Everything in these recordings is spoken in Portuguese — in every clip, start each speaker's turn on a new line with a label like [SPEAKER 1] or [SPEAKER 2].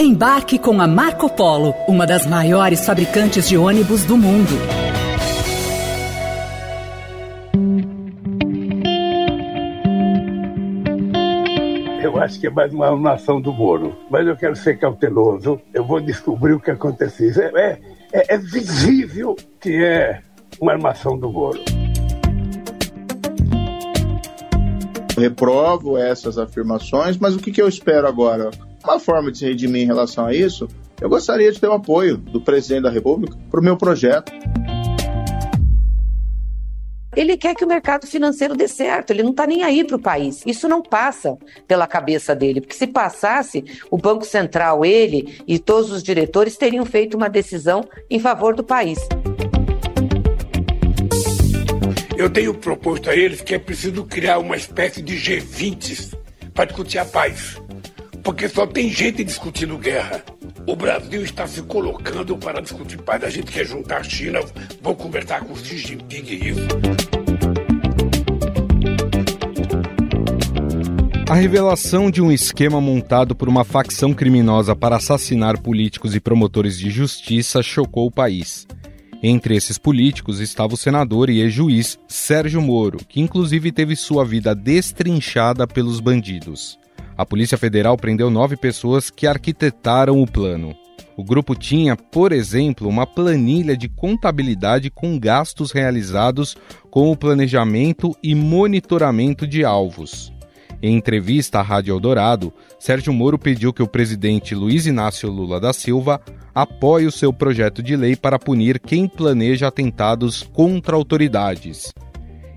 [SPEAKER 1] Embarque com a Marco Polo, uma das maiores fabricantes de ônibus do mundo.
[SPEAKER 2] Eu acho que é mais uma nação do Moro, mas eu quero ser cauteloso. Eu vou descobrir o que aconteceu. É, é, é visível que é uma armação do Moro.
[SPEAKER 3] reprovo essas afirmações, mas o que, que eu espero agora? Uma forma de se redimir em relação a isso, eu gostaria de ter o apoio do presidente da República para o meu projeto.
[SPEAKER 4] Ele quer que o mercado financeiro dê certo, ele não está nem aí para o país. Isso não passa pela cabeça dele, porque se passasse, o Banco Central, ele e todos os diretores teriam feito uma decisão em favor do país.
[SPEAKER 2] Eu tenho proposto a eles que é preciso criar uma espécie de G20 para discutir a paz. Porque só tem gente discutindo guerra. O Brasil está se colocando para discutir paz. A gente quer juntar a China, vou conversar com Xi Jinping e isso.
[SPEAKER 5] A revelação de um esquema montado por uma facção criminosa para assassinar políticos e promotores de justiça chocou o país. Entre esses políticos estava o senador e ex-juiz Sérgio Moro, que inclusive teve sua vida destrinchada pelos bandidos. A Polícia Federal prendeu nove pessoas que arquitetaram o plano. O grupo tinha, por exemplo, uma planilha de contabilidade com gastos realizados com o planejamento e monitoramento de alvos. Em entrevista à Rádio Eldorado, Sérgio Moro pediu que o presidente Luiz Inácio Lula da Silva apoie o seu projeto de lei para punir quem planeja atentados contra autoridades.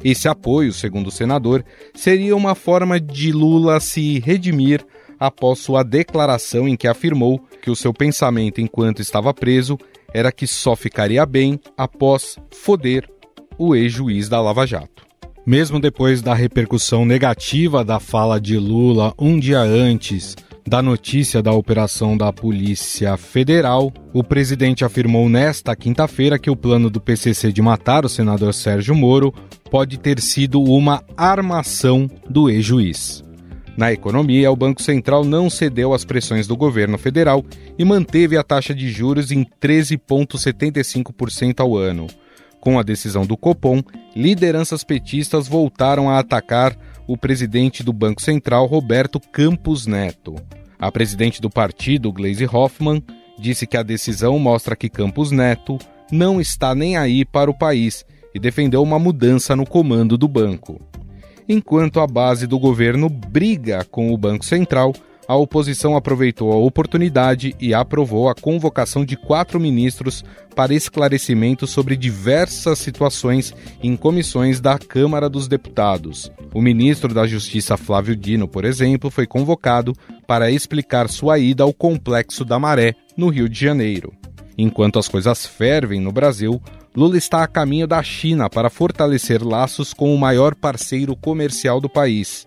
[SPEAKER 5] Esse apoio, segundo o senador, seria uma forma de Lula se redimir após sua declaração em que afirmou que o seu pensamento enquanto estava preso era que só ficaria bem após foder o ex-juiz da Lava Jato. Mesmo depois da repercussão negativa da fala de Lula um dia antes da notícia da operação da Polícia Federal, o presidente afirmou nesta quinta-feira que o plano do PCC de matar o senador Sérgio Moro pode ter sido uma armação do ex-juiz. Na economia, o Banco Central não cedeu às pressões do governo federal e manteve a taxa de juros em 13,75% ao ano. Com a decisão do Copom, lideranças petistas voltaram a atacar o presidente do Banco Central, Roberto Campos Neto. A presidente do partido, Gleisi Hoffmann, disse que a decisão mostra que Campos Neto não está nem aí para o país e defendeu uma mudança no comando do banco. Enquanto a base do governo briga com o Banco Central, a oposição aproveitou a oportunidade e aprovou a convocação de quatro ministros para esclarecimento sobre diversas situações em comissões da Câmara dos Deputados. O ministro da Justiça Flávio Dino, por exemplo, foi convocado para explicar sua ida ao Complexo da Maré, no Rio de Janeiro. Enquanto as coisas fervem no Brasil, Lula está a caminho da China para fortalecer laços com o maior parceiro comercial do país.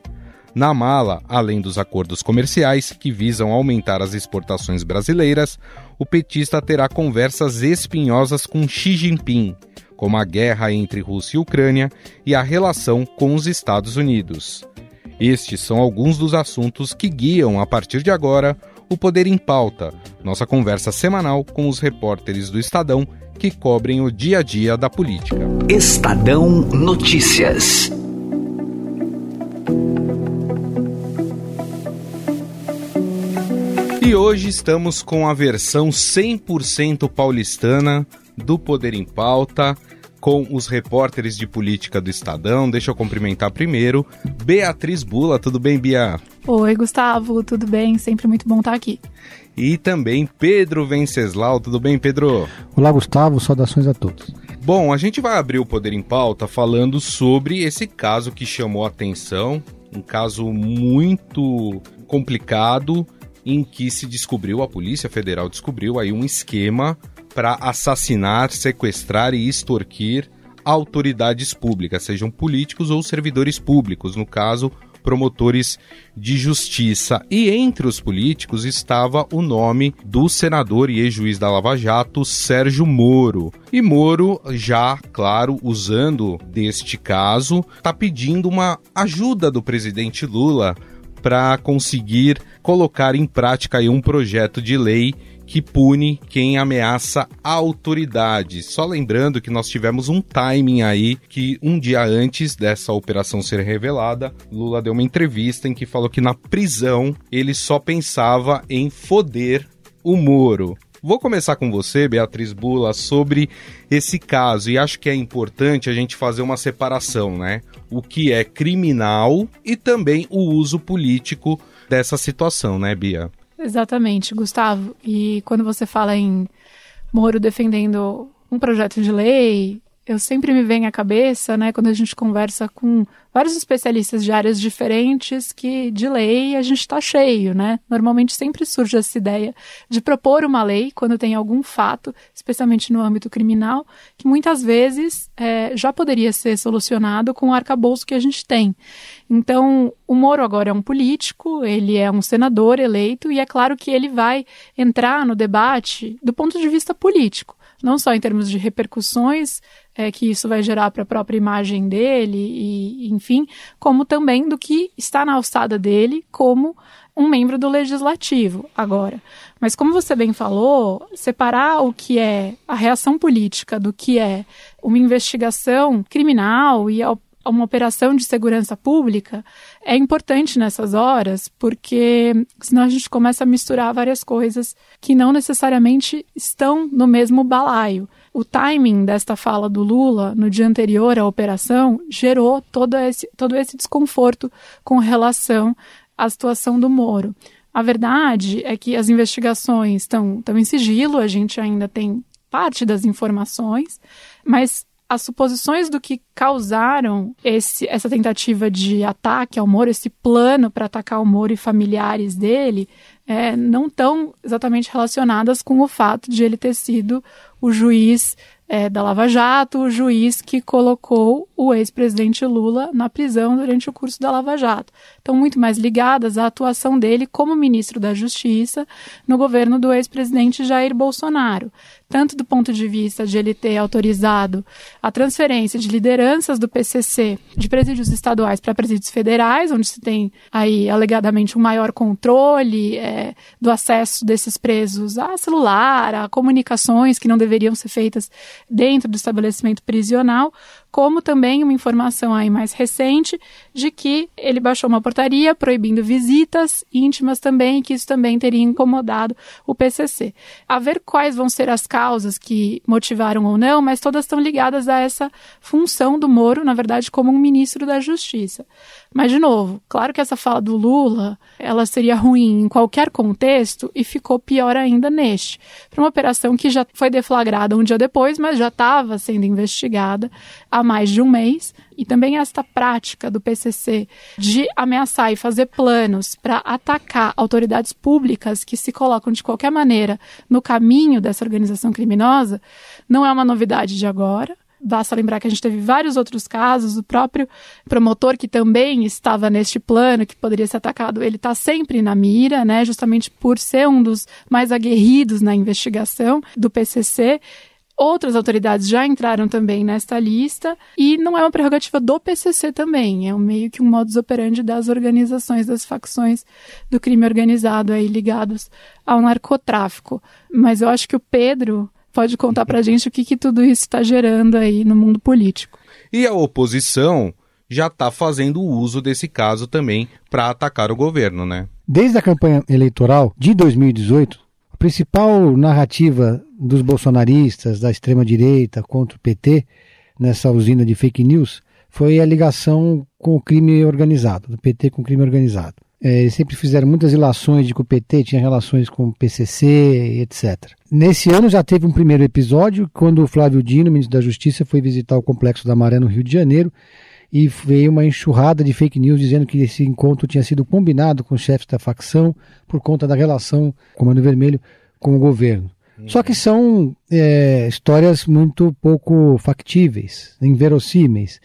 [SPEAKER 5] Na mala, além dos acordos comerciais que visam aumentar as exportações brasileiras, o petista terá conversas espinhosas com Xi Jinping, como a guerra entre Rússia e Ucrânia e a relação com os Estados Unidos. Estes são alguns dos assuntos que guiam, a partir de agora, o Poder em Pauta, nossa conversa semanal com os repórteres do Estadão que cobrem o dia a dia da política.
[SPEAKER 1] Estadão Notícias.
[SPEAKER 5] E hoje estamos com a versão 100% paulistana do Poder em Pauta, com os repórteres de política do Estadão. Deixa eu cumprimentar primeiro Beatriz Bula. Tudo bem, Bia?
[SPEAKER 6] Oi, Gustavo. Tudo bem? Sempre muito bom estar aqui.
[SPEAKER 5] E também Pedro Venceslau. Tudo bem, Pedro?
[SPEAKER 7] Olá, Gustavo. Saudações a todos.
[SPEAKER 5] Bom, a gente vai abrir o Poder em Pauta falando sobre esse caso que chamou a atenção, um caso muito complicado em que se descobriu, a Polícia Federal descobriu aí um esquema para assassinar, sequestrar e extorquir autoridades públicas, sejam políticos ou servidores públicos, no caso, promotores de justiça. E entre os políticos estava o nome do senador e ex-juiz da Lava Jato, Sérgio Moro. E Moro, já, claro, usando deste caso, está pedindo uma ajuda do presidente Lula para conseguir colocar em prática um projeto de lei que pune quem ameaça a autoridade. Só lembrando que nós tivemos um timing aí que um dia antes dessa operação ser revelada, Lula deu uma entrevista em que falou que na prisão ele só pensava em foder o Moro. Vou começar com você, Beatriz Bula, sobre esse caso e acho que é importante a gente fazer uma separação, né? O que é criminal e também o uso político dessa situação, né, Bia?
[SPEAKER 6] Exatamente, Gustavo. E quando você fala em Moro defendendo um projeto de lei, eu sempre me vem à cabeça, né, quando a gente conversa com vários especialistas de áreas diferentes, que de lei a gente está cheio, né? Normalmente sempre surge essa ideia de propor uma lei quando tem algum fato, especialmente no âmbito criminal, que muitas vezes é, já poderia ser solucionado com o arcabouço que a gente tem. Então, o Moro agora é um político, ele é um senador eleito, e é claro que ele vai entrar no debate do ponto de vista político não só em termos de repercussões é, que isso vai gerar para a própria imagem dele, e, enfim, como também do que está na alçada dele como um membro do legislativo agora. Mas como você bem falou, separar o que é a reação política do que é uma investigação criminal e uma operação de segurança pública é importante nessas horas, porque senão a gente começa a misturar várias coisas que não necessariamente estão no mesmo balaio. O timing desta fala do Lula no dia anterior à operação gerou todo esse, todo esse desconforto com relação à situação do Moro. A verdade é que as investigações estão, estão em sigilo, a gente ainda tem parte das informações, mas as suposições do que causaram esse, essa tentativa de ataque ao Moro, esse plano para atacar o Moro e familiares dele, é, não estão exatamente relacionadas com o fato de ele ter sido o juiz é, da Lava Jato, o juiz que colocou o ex-presidente Lula na prisão durante o curso da Lava Jato. Estão muito mais ligadas à atuação dele como ministro da Justiça no governo do ex-presidente Jair Bolsonaro. Tanto do ponto de vista de ele ter autorizado a transferência de lideranças do PCC de presídios estaduais para presídios federais, onde se tem aí alegadamente um maior controle é, do acesso desses presos a celular, a comunicações que não deveriam ser feitas dentro do estabelecimento prisional, como também uma informação aí mais recente de que ele baixou uma portaria proibindo visitas íntimas também, que isso também teria incomodado o PCC. A ver quais vão ser as causas que motivaram ou não, mas todas estão ligadas a essa função do Moro, na verdade, como um ministro da Justiça. Mas, de novo, claro que essa fala do Lula, ela seria ruim em qualquer contexto e ficou pior ainda neste. Para uma operação que já foi deflagrada um dia depois, mas já estava sendo investigada há mais de um mês. E também esta prática do PCC de ameaçar e fazer planos para atacar autoridades públicas que se colocam de qualquer maneira no caminho dessa organização criminosa não é uma novidade de agora. Basta lembrar que a gente teve vários outros casos, o próprio promotor que também estava neste plano, que poderia ser atacado, ele está sempre na mira, né, justamente por ser um dos mais aguerridos na investigação do PCC. Outras autoridades já entraram também nesta lista e não é uma prerrogativa do PCC também, é um meio que um modus operandi das organizações, das facções do crime organizado aí ligados ao narcotráfico. Mas eu acho que o Pedro pode contar para a gente o que, que tudo isso está gerando aí no mundo político.
[SPEAKER 5] E a oposição já está fazendo uso desse caso também para atacar o governo, né?
[SPEAKER 7] Desde a campanha eleitoral de 2018, a principal narrativa dos bolsonaristas, da extrema-direita contra o PT, nessa usina de fake news, foi a ligação com o crime organizado, do PT com o crime organizado. É, eles sempre fizeram muitas ilações de que o PT tinha relações com o PCC, etc. Nesse ano já teve um primeiro episódio, quando o Flávio Dino, ministro da Justiça, foi visitar o Complexo da Maré no Rio de Janeiro e veio uma enxurrada de fake news dizendo que esse encontro tinha sido combinado com os chefes da facção por conta da relação Comando Vermelho com o governo. Uhum. Só que são é, histórias muito pouco factíveis, inverossímeis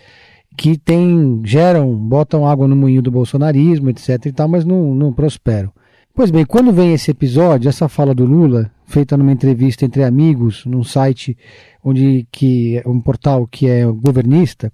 [SPEAKER 7] que tem, geram, botam água no moinho do bolsonarismo, etc e tal, mas não, não prosperam. Pois bem, quando vem esse episódio, essa fala do Lula, feita numa entrevista entre amigos, num site onde que um portal que é governista,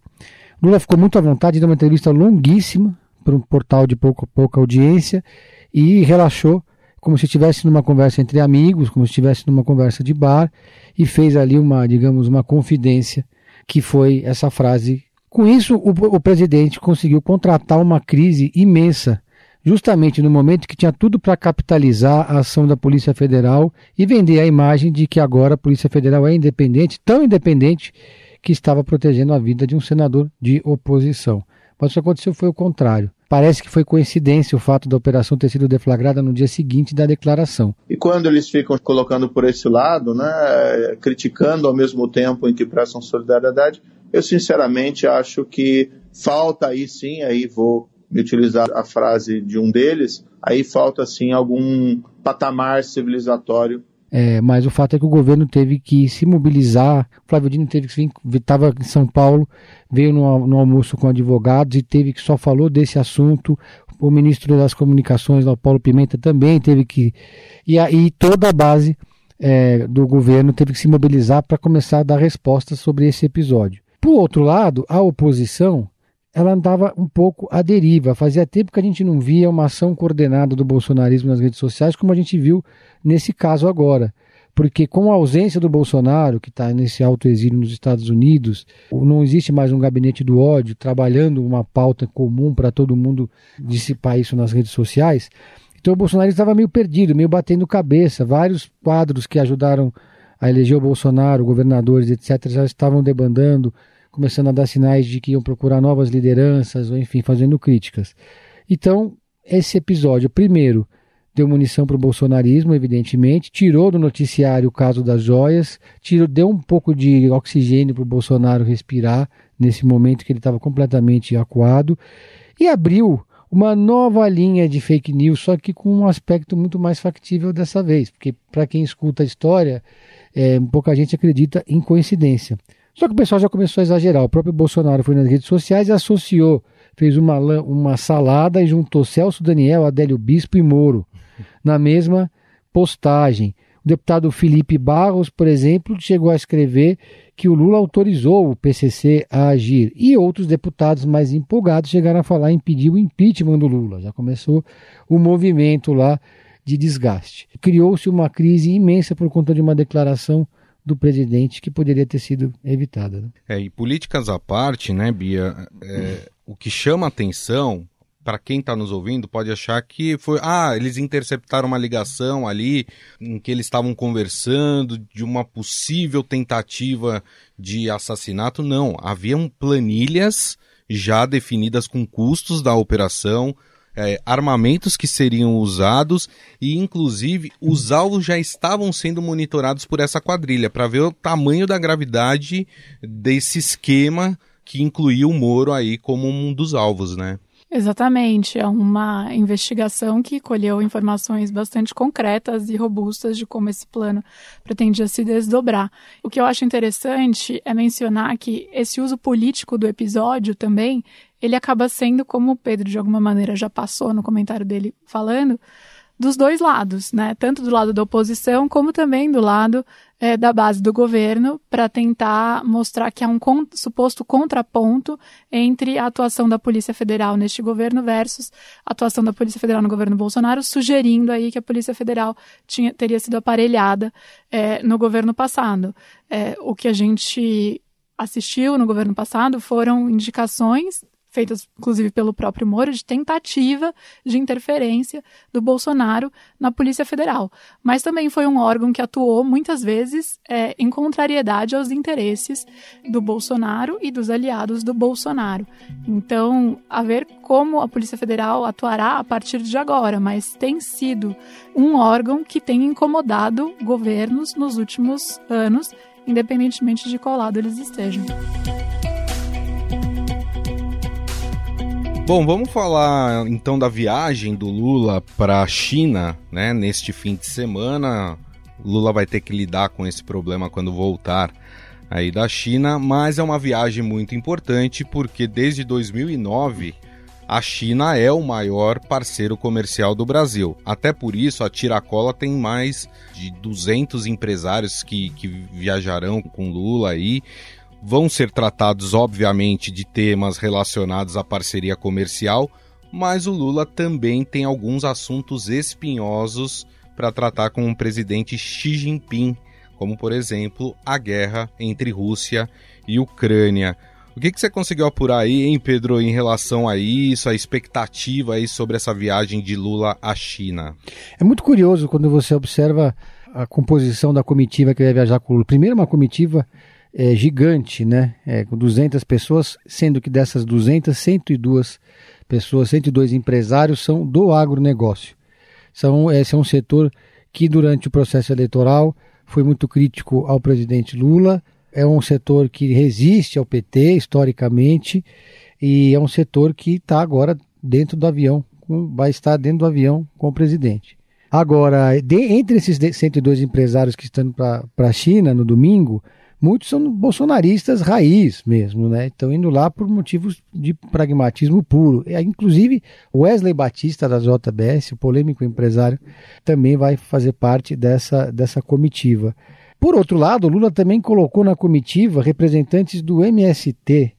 [SPEAKER 7] Lula ficou muito à vontade de uma entrevista longuíssima para um portal de pouca, pouca audiência e relaxou como se estivesse numa conversa entre amigos, como se estivesse numa conversa de bar e fez ali uma, digamos, uma confidência que foi essa frase. Com isso, o, o presidente conseguiu contratar uma crise imensa justamente no momento que tinha tudo para capitalizar a ação da Polícia Federal e vender a imagem de que agora a Polícia Federal é independente, tão independente que estava protegendo a vida de um senador de oposição. Mas o que aconteceu foi o contrário. Parece que foi coincidência o fato da operação ter sido deflagrada no dia seguinte da declaração.
[SPEAKER 3] E quando eles ficam colocando por esse lado, né, criticando ao mesmo tempo em que prestam solidariedade, eu sinceramente acho que falta aí sim, aí vou me utilizar a frase de um deles, aí falta sim algum patamar civilizatório.
[SPEAKER 7] É, mas o fato é que o governo teve que se mobilizar. O Flávio Dino teve que estava em São Paulo, veio no, no, almoço com advogados e teve que só falou desse assunto. O ministro das Comunicações, Paulo Pimenta, também teve que. E aí toda a base é, do governo teve que se mobilizar para começar a dar respostas sobre esse episódio. Por outro lado, a oposição ela andava um pouco à deriva. Fazia tempo que a gente não via uma ação coordenada do bolsonarismo nas redes sociais, como a gente viu nesse caso agora. Porque com a ausência do Bolsonaro, que está nesse alto exílio nos Estados Unidos, não existe mais um gabinete do ódio trabalhando uma pauta comum para todo mundo dissipar isso nas redes sociais. Então o Bolsonaro estava meio perdido, meio batendo cabeça. Vários quadros que ajudaram a eleger o Bolsonaro, governadores, etc., já estavam debandando começando a dar sinais de que iam procurar novas lideranças, ou enfim, fazendo críticas. Então, esse episódio, primeiro, deu munição para o bolsonarismo, evidentemente, tirou do noticiário o caso das joias, tirou, deu um pouco de oxigênio para o Bolsonaro respirar nesse momento que ele estava completamente acuado, e abriu uma nova linha de fake news, só que com um aspecto muito mais factível dessa vez, porque para quem escuta a história, é, pouca gente acredita em coincidência. Só que o pessoal já começou a exagerar. O próprio Bolsonaro foi nas redes sociais e associou, fez uma, uma salada e juntou Celso Daniel, Adélio Bispo e Moro na mesma postagem. O deputado Felipe Barros, por exemplo, chegou a escrever que o Lula autorizou o PCC a agir. E outros deputados mais empolgados chegaram a falar em pedir o impeachment do Lula. Já começou o movimento lá de desgaste. Criou-se uma crise imensa por conta de uma declaração do presidente que poderia ter sido evitada. Né?
[SPEAKER 5] É, e políticas à parte, né, Bia, é, o que chama atenção para quem está nos ouvindo pode achar que foi ah eles interceptaram uma ligação ali em que eles estavam conversando de uma possível tentativa de assassinato não haviam planilhas já definidas com custos da operação é, armamentos que seriam usados e, inclusive, os alvos já estavam sendo monitorados por essa quadrilha para ver o tamanho da gravidade desse esquema que incluía o Moro aí como um dos alvos, né?
[SPEAKER 6] Exatamente, é uma investigação que colheu informações bastante concretas e robustas de como esse plano pretendia se desdobrar. O que eu acho interessante é mencionar que esse uso político do episódio também, ele acaba sendo, como o Pedro de alguma maneira já passou no comentário dele falando, dos dois lados, né? Tanto do lado da oposição como também do lado é, da base do governo, para tentar mostrar que há um suposto contraponto entre a atuação da Polícia Federal neste governo versus a atuação da Polícia Federal no governo Bolsonaro, sugerindo aí que a Polícia Federal tinha, teria sido aparelhada é, no governo passado. É, o que a gente assistiu no governo passado foram indicações feitas inclusive pelo próprio Moro, de tentativa de interferência do Bolsonaro na Polícia Federal. Mas também foi um órgão que atuou muitas vezes é, em contrariedade aos interesses do Bolsonaro e dos aliados do Bolsonaro. Então, a ver como a Polícia Federal atuará a partir de agora, mas tem sido um órgão que tem incomodado governos nos últimos anos, independentemente de qual lado eles estejam.
[SPEAKER 5] Bom, vamos falar então da viagem do Lula para a China, né? Neste fim de semana, Lula vai ter que lidar com esse problema quando voltar aí da China, mas é uma viagem muito importante porque desde 2009 a China é o maior parceiro comercial do Brasil. Até por isso, a Tiracola tem mais de 200 empresários que, que viajarão com Lula aí vão ser tratados, obviamente, de temas relacionados à parceria comercial, mas o Lula também tem alguns assuntos espinhosos para tratar com o presidente Xi Jinping, como por exemplo a guerra entre Rússia e Ucrânia. O que, que você conseguiu apurar aí, hein, Pedro, em relação a isso, a expectativa aí sobre essa viagem de Lula à China?
[SPEAKER 7] É muito curioso quando você observa a composição da comitiva que vai viajar com o Lula. Primeiro, uma comitiva é, gigante, né? É, com 200 pessoas, sendo que dessas 200, 102 pessoas, 102 empresários são do agronegócio. São, esse é um setor que, durante o processo eleitoral, foi muito crítico ao presidente Lula. É um setor que resiste ao PT historicamente e é um setor que está agora dentro do avião, vai estar dentro do avião com o presidente. Agora, de, entre esses 102 empresários que estão para a China no domingo, muitos são bolsonaristas raiz mesmo, né? Estão indo lá por motivos de pragmatismo puro. E, inclusive, Wesley Batista da JBS, o polêmico empresário, também vai fazer parte dessa, dessa comitiva. Por outro lado, Lula também colocou na comitiva representantes do MST,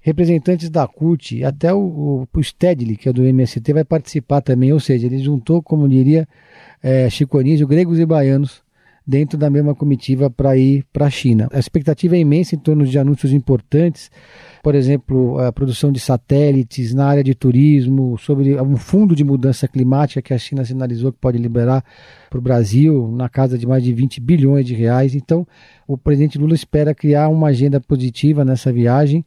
[SPEAKER 7] representantes da CUT, até o, o, o Stedley, que é do MST, vai participar também, ou seja, ele juntou, como diria é, Chico Anísio, gregos e baianos dentro da mesma comitiva para ir para a China. A expectativa é imensa em torno de anúncios importantes, por exemplo, a produção de satélites na área de turismo, sobre um fundo de mudança climática que a China sinalizou que pode liberar para o Brasil na casa de mais de 20 bilhões de reais. Então, o presidente Lula espera criar uma agenda positiva nessa viagem.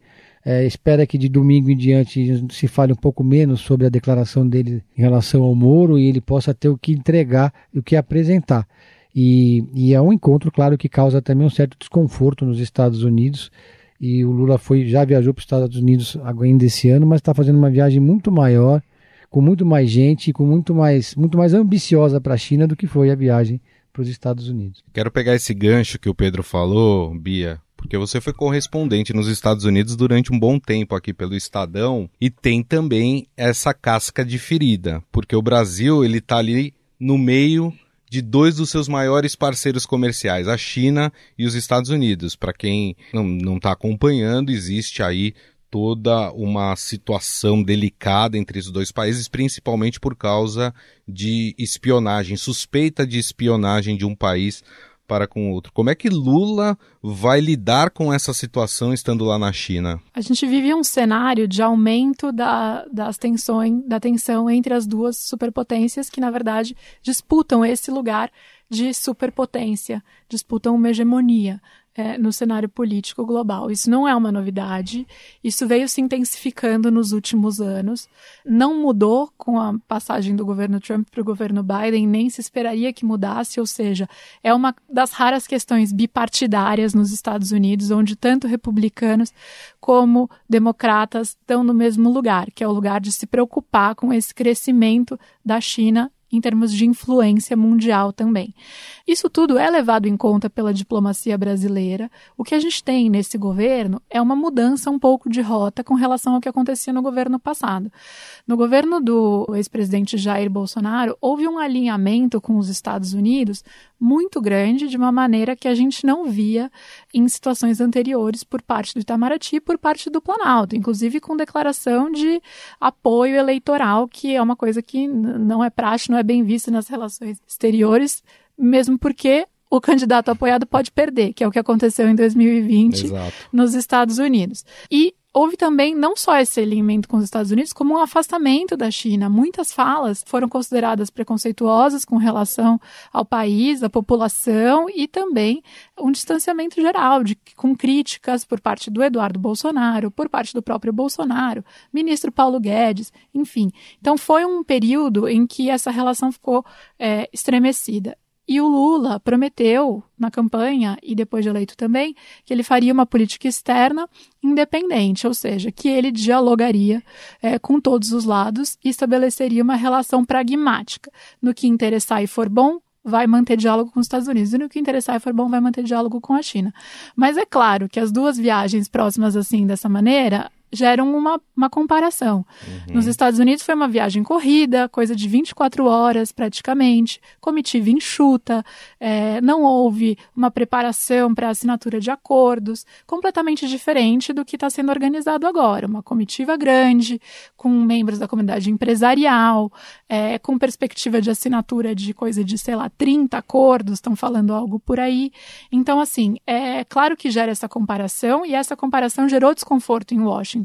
[SPEAKER 7] É, espera que de domingo em diante se fale um pouco menos sobre a declaração dele em relação ao Moro e ele possa ter o que entregar e o que apresentar. E, e é um encontro, claro, que causa também um certo desconforto nos Estados Unidos. E o Lula foi já viajou para os Estados Unidos ainda esse ano, mas está fazendo uma viagem muito maior, com muito mais gente, com muito mais, muito mais ambiciosa para a China do que foi a viagem para os Estados Unidos.
[SPEAKER 5] Quero pegar esse gancho que o Pedro falou, Bia, porque você foi correspondente nos Estados Unidos durante um bom tempo aqui pelo Estadão e tem também essa casca de ferida, porque o Brasil ele está ali no meio de dois dos seus maiores parceiros comerciais, a China e os Estados Unidos. Para quem não está acompanhando, existe aí toda uma situação delicada entre os dois países, principalmente por causa de espionagem, suspeita de espionagem de um país para com o outro. Como é que Lula vai lidar com essa situação estando lá na China?
[SPEAKER 6] A gente vive um cenário de aumento da, das tensões, da tensão entre as duas superpotências que, na verdade, disputam esse lugar de superpotência, disputam uma hegemonia é, no cenário político global. Isso não é uma novidade, isso veio se intensificando nos últimos anos, não mudou com a passagem do governo Trump para o governo Biden, nem se esperaria que mudasse, ou seja, é uma das raras questões bipartidárias nos Estados Unidos, onde tanto republicanos como democratas estão no mesmo lugar, que é o lugar de se preocupar com esse crescimento da China em termos de influência mundial também. Isso tudo é levado em conta pela diplomacia brasileira. O que a gente tem nesse governo é uma mudança um pouco de rota com relação ao que acontecia no governo passado. No governo do ex-presidente Jair Bolsonaro, houve um alinhamento com os Estados Unidos muito grande, de uma maneira que a gente não via em situações anteriores por parte do Itamaraty e por parte do Planalto, inclusive com declaração de apoio eleitoral, que é uma coisa que não é praxe, não é bem vista nas relações exteriores, mesmo porque o candidato apoiado pode perder, que é o que aconteceu em 2020 Exato. nos Estados Unidos. E houve também não só esse alinhamento com os Estados Unidos, como um afastamento da China. Muitas falas foram consideradas preconceituosas com relação ao país, à população e também um distanciamento geral, de, com críticas por parte do Eduardo Bolsonaro, por parte do próprio Bolsonaro, ministro Paulo Guedes, enfim. Então foi um período em que essa relação ficou é, estremecida. E o Lula prometeu na campanha e depois de eleito também que ele faria uma política externa independente, ou seja, que ele dialogaria é, com todos os lados e estabeleceria uma relação pragmática. No que interessar e for bom, vai manter diálogo com os Estados Unidos. E no que interessar e for bom, vai manter diálogo com a China. Mas é claro que as duas viagens próximas assim, dessa maneira, geram uma, uma comparação. Uhum. Nos Estados Unidos foi uma viagem corrida, coisa de 24 horas praticamente, comitiva enxuta, é, não houve uma preparação para assinatura de acordos, completamente diferente do que está sendo organizado agora. Uma comitiva grande, com membros da comunidade empresarial, é, com perspectiva de assinatura de coisa de, sei lá, 30 acordos, estão falando algo por aí. Então, assim, é claro que gera essa comparação e essa comparação gerou desconforto em Washington.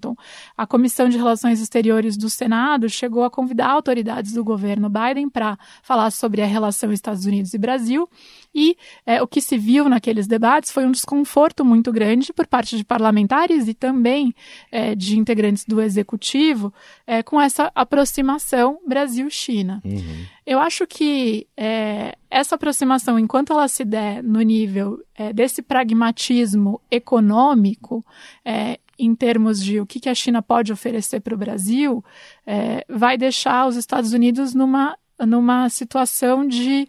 [SPEAKER 6] A Comissão de Relações Exteriores do Senado chegou a convidar autoridades do governo Biden para falar sobre a relação Estados Unidos e Brasil. E é, o que se viu naqueles debates foi um desconforto muito grande por parte de parlamentares e também é, de integrantes do executivo é, com essa aproximação Brasil-China. Uhum. Eu acho que é, essa aproximação, enquanto ela se der no nível é, desse pragmatismo econômico, é, em termos de o que, que a China pode oferecer para o Brasil, é, vai deixar os Estados Unidos numa, numa situação de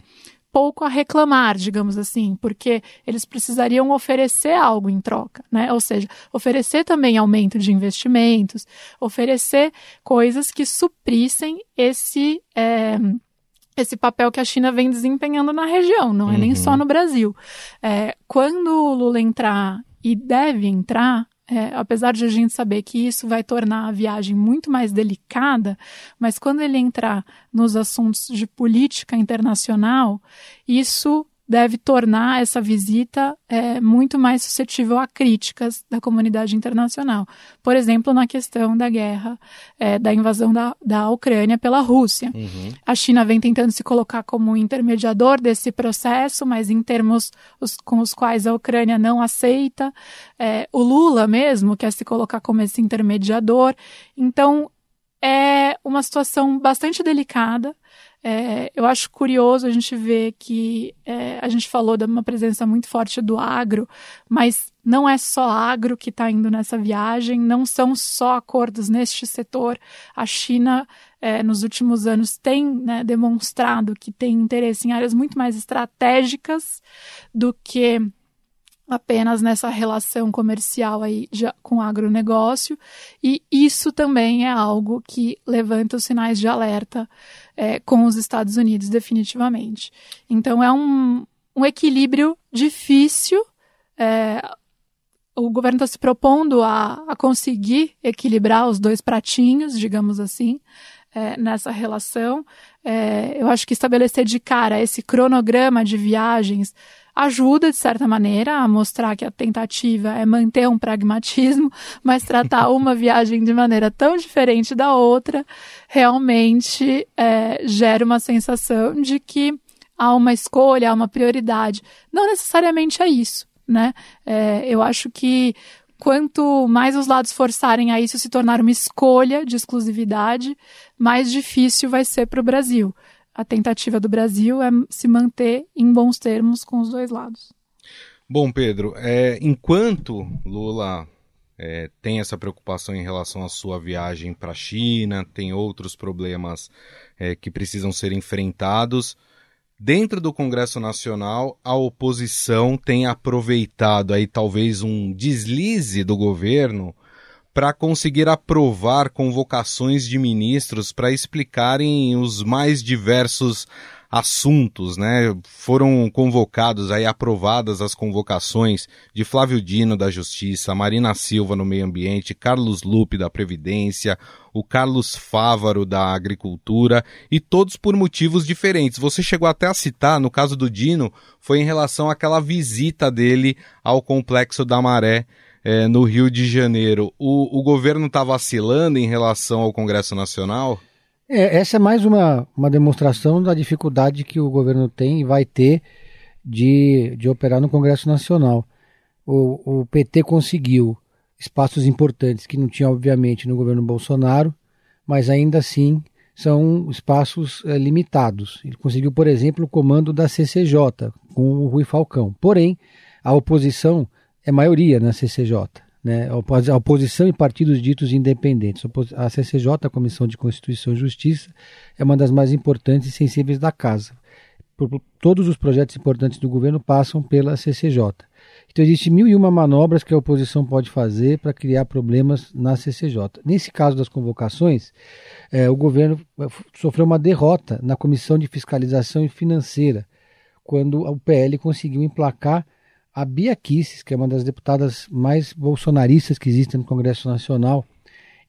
[SPEAKER 6] pouco a reclamar, digamos assim, porque eles precisariam oferecer algo em troca, né? Ou seja, oferecer também aumento de investimentos, oferecer coisas que suprissem esse. É, esse papel que a China vem desempenhando na região, não é uhum. nem só no Brasil. É, quando o Lula entrar e deve entrar, é, apesar de a gente saber que isso vai tornar a viagem muito mais delicada, mas quando ele entrar nos assuntos de política internacional, isso deve tornar essa visita é, muito mais suscetível a críticas da comunidade internacional. Por exemplo, na questão da guerra, é, da invasão da, da Ucrânia pela Rússia. Uhum. A China vem tentando se colocar como intermediador desse processo, mas em termos os, com os quais a Ucrânia não aceita. É, o Lula mesmo quer se colocar como esse intermediador. Então, é uma situação bastante delicada. É, eu acho curioso a gente ver que é, a gente falou de uma presença muito forte do agro, mas não é só agro que está indo nessa viagem, não são só acordos neste setor. A China, é, nos últimos anos, tem né, demonstrado que tem interesse em áreas muito mais estratégicas do que apenas nessa relação comercial aí de, com o agronegócio, e isso também é algo que levanta os sinais de alerta é, com os Estados Unidos, definitivamente. Então é um, um equilíbrio difícil. É, o governo está se propondo a, a conseguir equilibrar os dois pratinhos, digamos assim, é, nessa relação. É, eu acho que estabelecer de cara esse cronograma de viagens ajuda, de certa maneira, a mostrar que a tentativa é manter um pragmatismo, mas tratar uma viagem de maneira tão diferente da outra realmente é, gera uma sensação de que há uma escolha, há uma prioridade. Não necessariamente é isso, né? É, eu acho que quanto mais os lados forçarem a isso se tornar uma escolha de exclusividade, mais difícil vai ser para o Brasil a tentativa do Brasil é se manter em bons termos com os dois lados.
[SPEAKER 5] Bom, Pedro, é, enquanto Lula é, tem essa preocupação em relação à sua viagem para a China, tem outros problemas é, que precisam ser enfrentados. Dentro do Congresso Nacional, a oposição tem aproveitado aí talvez um deslize do governo para conseguir aprovar convocações de ministros para explicarem os mais diversos assuntos, né? Foram convocados aí aprovadas as convocações de Flávio Dino da Justiça, Marina Silva no Meio Ambiente, Carlos Lupe da Previdência, o Carlos Fávaro da Agricultura e todos por motivos diferentes. Você chegou até a citar, no caso do Dino, foi em relação àquela visita dele ao Complexo da Maré é, no Rio de Janeiro, o, o governo está vacilando em relação ao Congresso Nacional?
[SPEAKER 7] É, essa é mais uma, uma demonstração da dificuldade que o governo tem e vai ter de, de operar no Congresso Nacional. O, o PT conseguiu espaços importantes que não tinha, obviamente, no governo Bolsonaro, mas ainda assim são espaços é, limitados. Ele conseguiu, por exemplo, o comando da CCJ, com o Rui Falcão. Porém, a oposição é maioria na CCJ. Né, a oposição e partidos ditos independentes. A CCJ, a Comissão de Constituição e Justiça, é uma das mais importantes e sensíveis da Casa. todos os projetos importantes do governo passam pela CCJ. Então, existem mil e uma manobras que a oposição pode fazer para criar problemas na CCJ. Nesse caso das convocações, é, o governo é, sofreu uma derrota na Comissão de Fiscalização Financeira, quando o PL conseguiu emplacar a Bia Kicis, que é uma das deputadas mais bolsonaristas que existem no Congresso Nacional,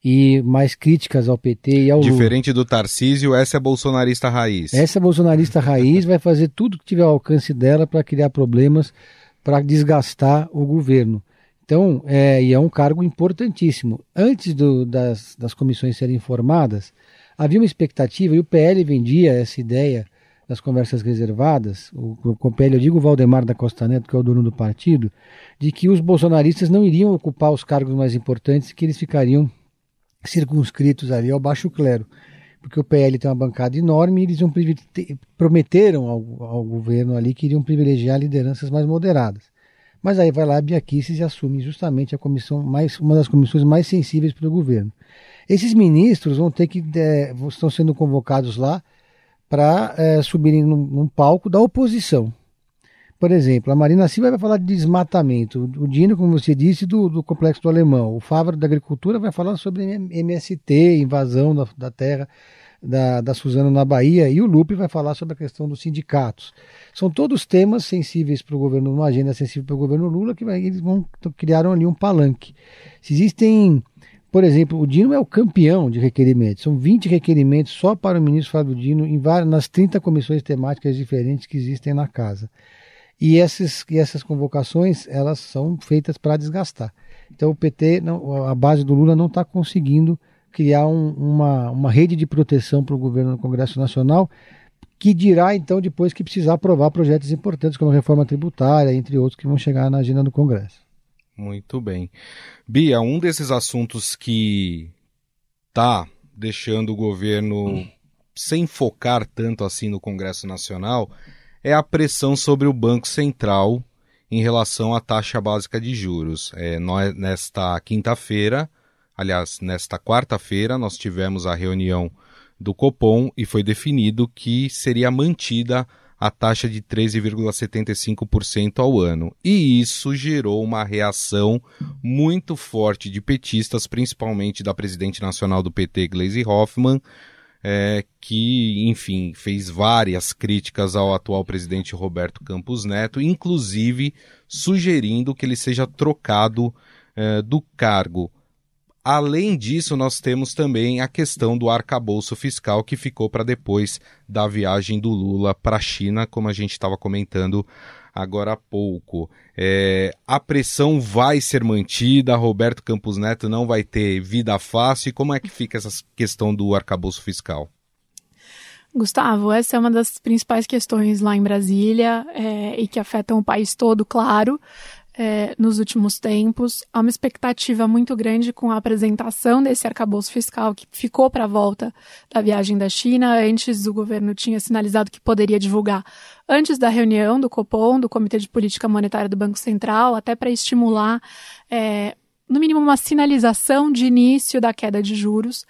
[SPEAKER 7] e mais críticas ao PT e ao
[SPEAKER 5] Diferente Lula. do Tarcísio, essa é bolsonarista raiz.
[SPEAKER 7] Essa é bolsonarista raiz vai fazer tudo que tiver ao alcance dela para criar problemas, para desgastar o governo. Então, é, e é um cargo importantíssimo. Antes do, das, das comissões serem formadas, havia uma expectativa, e o PL vendia essa ideia das conversas reservadas, o, o PL, eu digo o Valdemar da Costa Neto, que é o dono do partido, de que os bolsonaristas não iriam ocupar os cargos mais importantes, que eles ficariam circunscritos ali ao baixo clero, porque o PL tem uma bancada enorme e eles prometeram ao, ao, governo ali que iriam privilegiar lideranças mais moderadas. Mas aí vai lá a Bia Kicis e assume justamente a comissão mais, uma das comissões mais sensíveis para o governo. Esses ministros vão ter que é, estão sendo convocados lá para é, subirem num, num palco da oposição. Por exemplo, a Marina Silva vai falar de desmatamento, o Dino, como você disse, do, do complexo do alemão. O Fávaro da Agricultura vai falar sobre MST, invasão da, da terra da, da Suzano na Bahia, e o Lupe vai falar sobre a questão dos sindicatos. São todos temas sensíveis para o governo, uma agenda sensível para o governo Lula, que vai, eles vão criaram ali um palanque. Se existem, por exemplo, o Dino é o campeão de requerimentos, são 20 requerimentos só para o ministro Fábio Dino em várias, nas 30 comissões temáticas diferentes que existem na casa. E essas, e essas convocações elas são feitas para desgastar. Então o PT, não, a base do Lula não está conseguindo criar um, uma, uma rede de proteção para o governo no Congresso Nacional, que dirá então depois que precisar aprovar projetos importantes como a reforma tributária, entre outros que vão chegar na agenda do Congresso.
[SPEAKER 5] Muito bem. Bia, um desses assuntos que está deixando o governo sem focar tanto assim no Congresso Nacional é a pressão sobre o Banco Central em relação à taxa básica de juros. É, nós, nesta quinta-feira, aliás, nesta quarta-feira, nós tivemos a reunião do Copom e foi definido que seria mantida a taxa de 13,75% ao ano. E isso gerou uma reação muito forte de petistas, principalmente da presidente nacional do PT, Gleisi Hoffmann, é, que, enfim, fez várias críticas ao atual presidente Roberto Campos Neto, inclusive sugerindo que ele seja trocado é, do cargo. Além disso, nós temos também a questão do arcabouço fiscal que ficou para depois da viagem do Lula para a China, como a gente estava comentando agora há pouco. É, a pressão vai ser mantida, Roberto Campos Neto não vai ter vida fácil. Como é que fica essa questão do arcabouço fiscal?
[SPEAKER 6] Gustavo, essa é uma das principais questões lá em Brasília é, e que afetam o país todo, claro é, nos últimos tempos. Há uma expectativa muito grande com a apresentação desse arcabouço fiscal que ficou para a volta da viagem da China. Antes, o governo tinha sinalizado que poderia divulgar antes da reunião do Copom, do Comitê de Política Monetária do Banco Central, até para estimular, é, no mínimo, uma sinalização de início da queda de juros.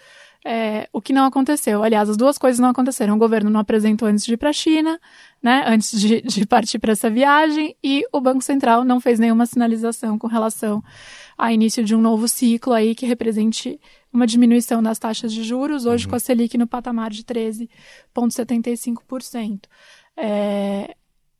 [SPEAKER 6] É, o que não aconteceu. Aliás, as duas coisas não aconteceram. O governo não apresentou antes de ir para a China, né, antes de, de partir para essa viagem, e o Banco Central não fez nenhuma sinalização com relação ao início de um novo ciclo aí que represente uma diminuição das taxas de juros, hoje uhum. com a Selic no patamar de 13,75%. É,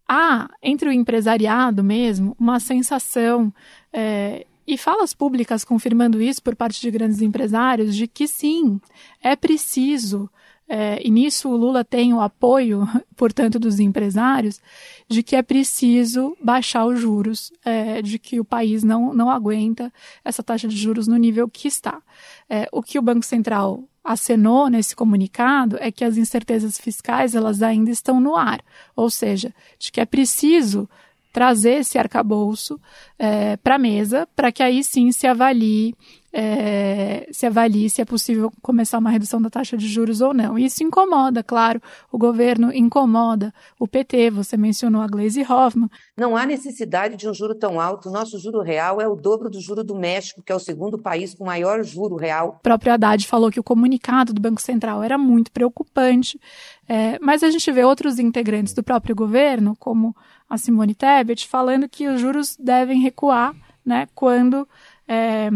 [SPEAKER 6] há, entre o empresariado mesmo, uma sensação é, e falas públicas confirmando isso por parte de grandes empresários de que sim, é preciso, é, e nisso o Lula tem o apoio, portanto, dos empresários, de que é preciso baixar os juros, é, de que o país não, não aguenta essa taxa de juros no nível que está. É, o que o Banco Central acenou nesse comunicado é que as incertezas fiscais elas ainda estão no ar, ou seja, de que é preciso trazer esse arcabouço é, para a mesa, para que aí sim se avalie é, se avalie se é possível começar uma redução da taxa de juros ou não. Isso incomoda, claro, o governo incomoda o PT, você mencionou a Glaze Hoffman.
[SPEAKER 4] Não há necessidade de um juro tão alto. O nosso juro real é o dobro do juro do México, que é o segundo país com maior juro real.
[SPEAKER 6] O próprio Haddad falou que o comunicado do Banco Central era muito preocupante, é, mas a gente vê outros integrantes do próprio governo, como a Simone Tebet, falando que os juros devem recuar né, quando. É,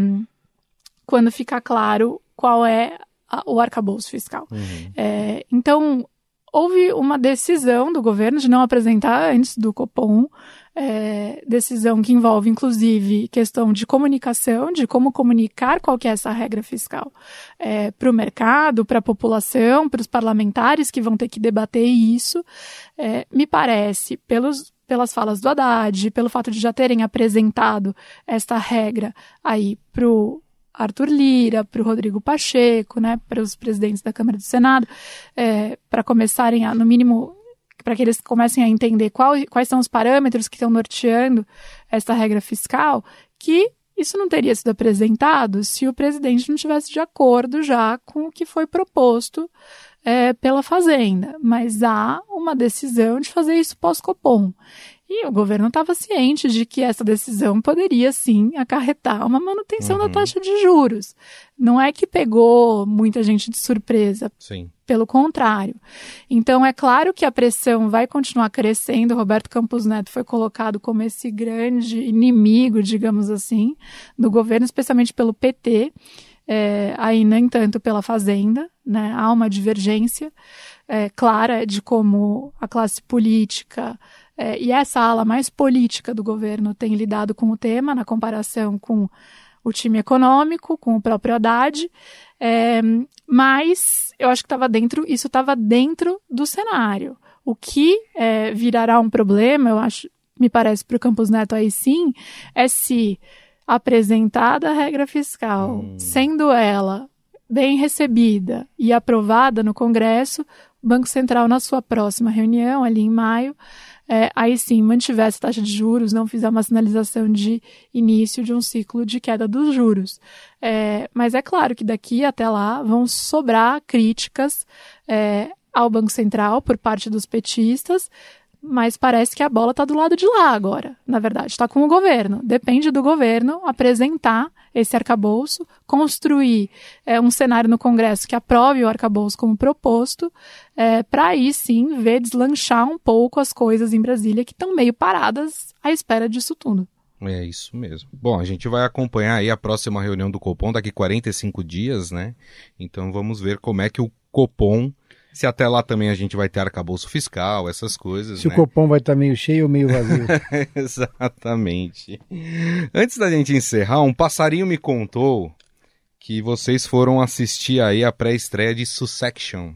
[SPEAKER 6] quando ficar claro qual é a, o arcabouço fiscal. Uhum. É, então, houve uma decisão do governo de não apresentar antes do Copom, é, decisão que envolve, inclusive, questão de comunicação, de como comunicar qual que é essa regra fiscal é, para o mercado, para a população, para os parlamentares que vão ter que debater isso. É, me parece, pelos, pelas falas do Haddad, pelo fato de já terem apresentado esta regra aí para o Arthur Lira, para o Rodrigo Pacheco, né, para os presidentes da Câmara e do Senado, é, para começarem a, no mínimo, para que eles comecem a entender qual, quais são os parâmetros que estão norteando esta regra fiscal, que isso não teria sido apresentado se o presidente não tivesse de acordo já com o que foi proposto é, pela Fazenda. Mas há uma decisão de fazer isso pós-Copom. E o governo estava ciente de que essa decisão poderia sim acarretar uma manutenção uhum. da taxa de juros. Não é que pegou muita gente de surpresa.
[SPEAKER 5] Sim.
[SPEAKER 6] Pelo contrário. Então, é claro que a pressão vai continuar crescendo. Roberto Campos Neto foi colocado como esse grande inimigo, digamos assim, do governo, especialmente pelo PT. É, aí, nem tanto pela Fazenda, né? Há uma divergência é, clara de como a classe política é, e essa ala mais política do governo tem lidado com o tema, na comparação com o time econômico, com o próprio Haddad, é, mas eu acho que estava dentro, isso estava dentro do cenário. O que é, virará um problema, eu acho, me parece para o Campos Neto aí sim, é se apresentada a regra fiscal, hum. sendo ela bem recebida e aprovada no Congresso, o Banco Central, na sua próxima reunião, ali em maio, é, aí sim mantivesse taxa de juros, não fizer uma sinalização de início de um ciclo de queda dos juros. É, mas é claro que daqui até lá vão sobrar críticas é, ao Banco Central por parte dos petistas, mas parece que a bola está do lado de lá agora. Na verdade, está com o governo. Depende do governo apresentar esse arcabouço, construir é, um cenário no Congresso que aprove o arcabouço como proposto, é, para aí sim ver deslanchar um pouco as coisas em Brasília que estão meio paradas à espera disso tudo.
[SPEAKER 5] É isso mesmo. Bom, a gente vai acompanhar aí a próxima reunião do Copom daqui 45 dias, né? Então vamos ver como é que o Copom se até lá também a gente vai ter arcabouço fiscal, essas coisas.
[SPEAKER 7] Se
[SPEAKER 5] né?
[SPEAKER 7] o copom vai estar tá meio cheio ou meio vazio.
[SPEAKER 5] Exatamente. Antes da gente encerrar, um passarinho me contou que vocês foram assistir aí a pré-estreia de Succession.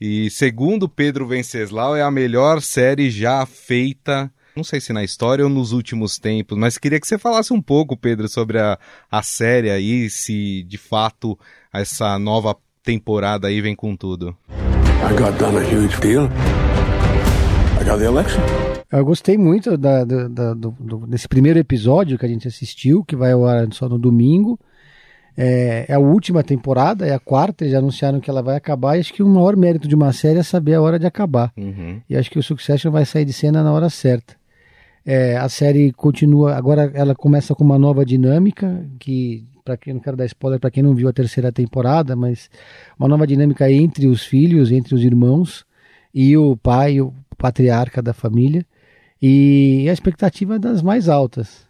[SPEAKER 5] E segundo Pedro Venceslau, é a melhor série já feita não sei se na história ou nos últimos tempos, mas queria que você falasse um pouco, Pedro, sobre a, a série aí, se de fato essa nova temporada aí vem com tudo. I got done a huge deal.
[SPEAKER 7] I got the election. Eu gostei muito da, da, da, do, do, desse primeiro episódio que a gente assistiu, que vai ao ar só no domingo. É, é, a última temporada, é a quarta, já anunciaram que ela vai acabar. E acho que o maior mérito de uma série é saber a hora de acabar. Uhum. E acho que o Succession vai sair de cena na hora certa. É, a série continua, agora ela começa com uma nova dinâmica que para quem não quero dar spoiler para quem não viu a terceira temporada, mas uma nova dinâmica entre os filhos, entre os irmãos e o pai, o patriarca da família, e a expectativa é das mais altas.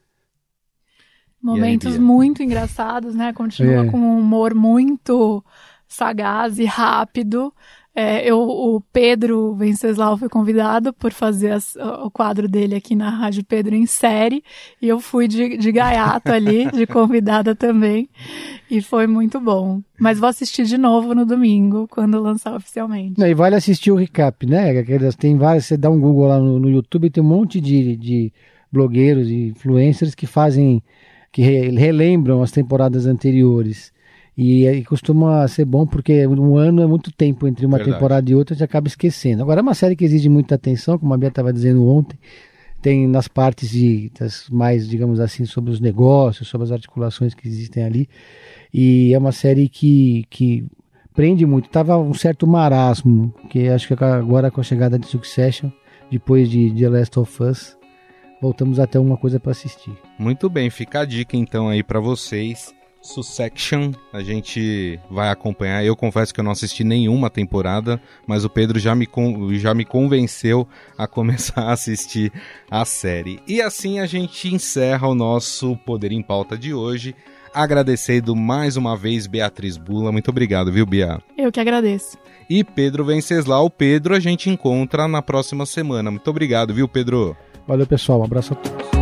[SPEAKER 6] Momentos aí, muito engraçados, né? Continua é. com um humor muito sagaz e rápido. É, eu, o Pedro Venceslau foi convidado por fazer as, o quadro dele aqui na Rádio Pedro em série, e eu fui de, de gaiato ali, de convidada também, e foi muito bom. Mas vou assistir de novo no domingo, quando lançar oficialmente.
[SPEAKER 7] E vale assistir o recap, né? Tem várias, você dá um Google lá no, no YouTube, tem um monte de, de blogueiros e influencers que fazem, que relembram as temporadas anteriores. E, e, costuma ser bom porque um ano é muito tempo entre uma Verdade. temporada e outra, a gente acaba esquecendo. Agora é uma série que exige muita atenção, como a Bia estava dizendo ontem, tem nas partes de, das mais, digamos assim, sobre os negócios, sobre as articulações que existem ali. E é uma série que, que prende muito. Tava um certo marasmo, que acho que agora com a chegada de Succession, depois de The Last of Us, voltamos a ter uma coisa para assistir.
[SPEAKER 5] Muito bem, fica a dica então aí para vocês. Succession, a gente vai acompanhar. Eu confesso que eu não assisti nenhuma temporada, mas o Pedro já me, já me convenceu a começar a assistir a série. E assim a gente encerra o nosso Poder em Pauta de hoje. Agradecendo mais uma vez Beatriz Bula. Muito obrigado, viu, Bia?
[SPEAKER 6] Eu que agradeço.
[SPEAKER 5] E Pedro Venceslau. O Pedro a gente encontra na próxima semana. Muito obrigado, viu, Pedro?
[SPEAKER 7] Valeu, pessoal. Um abraço a todos.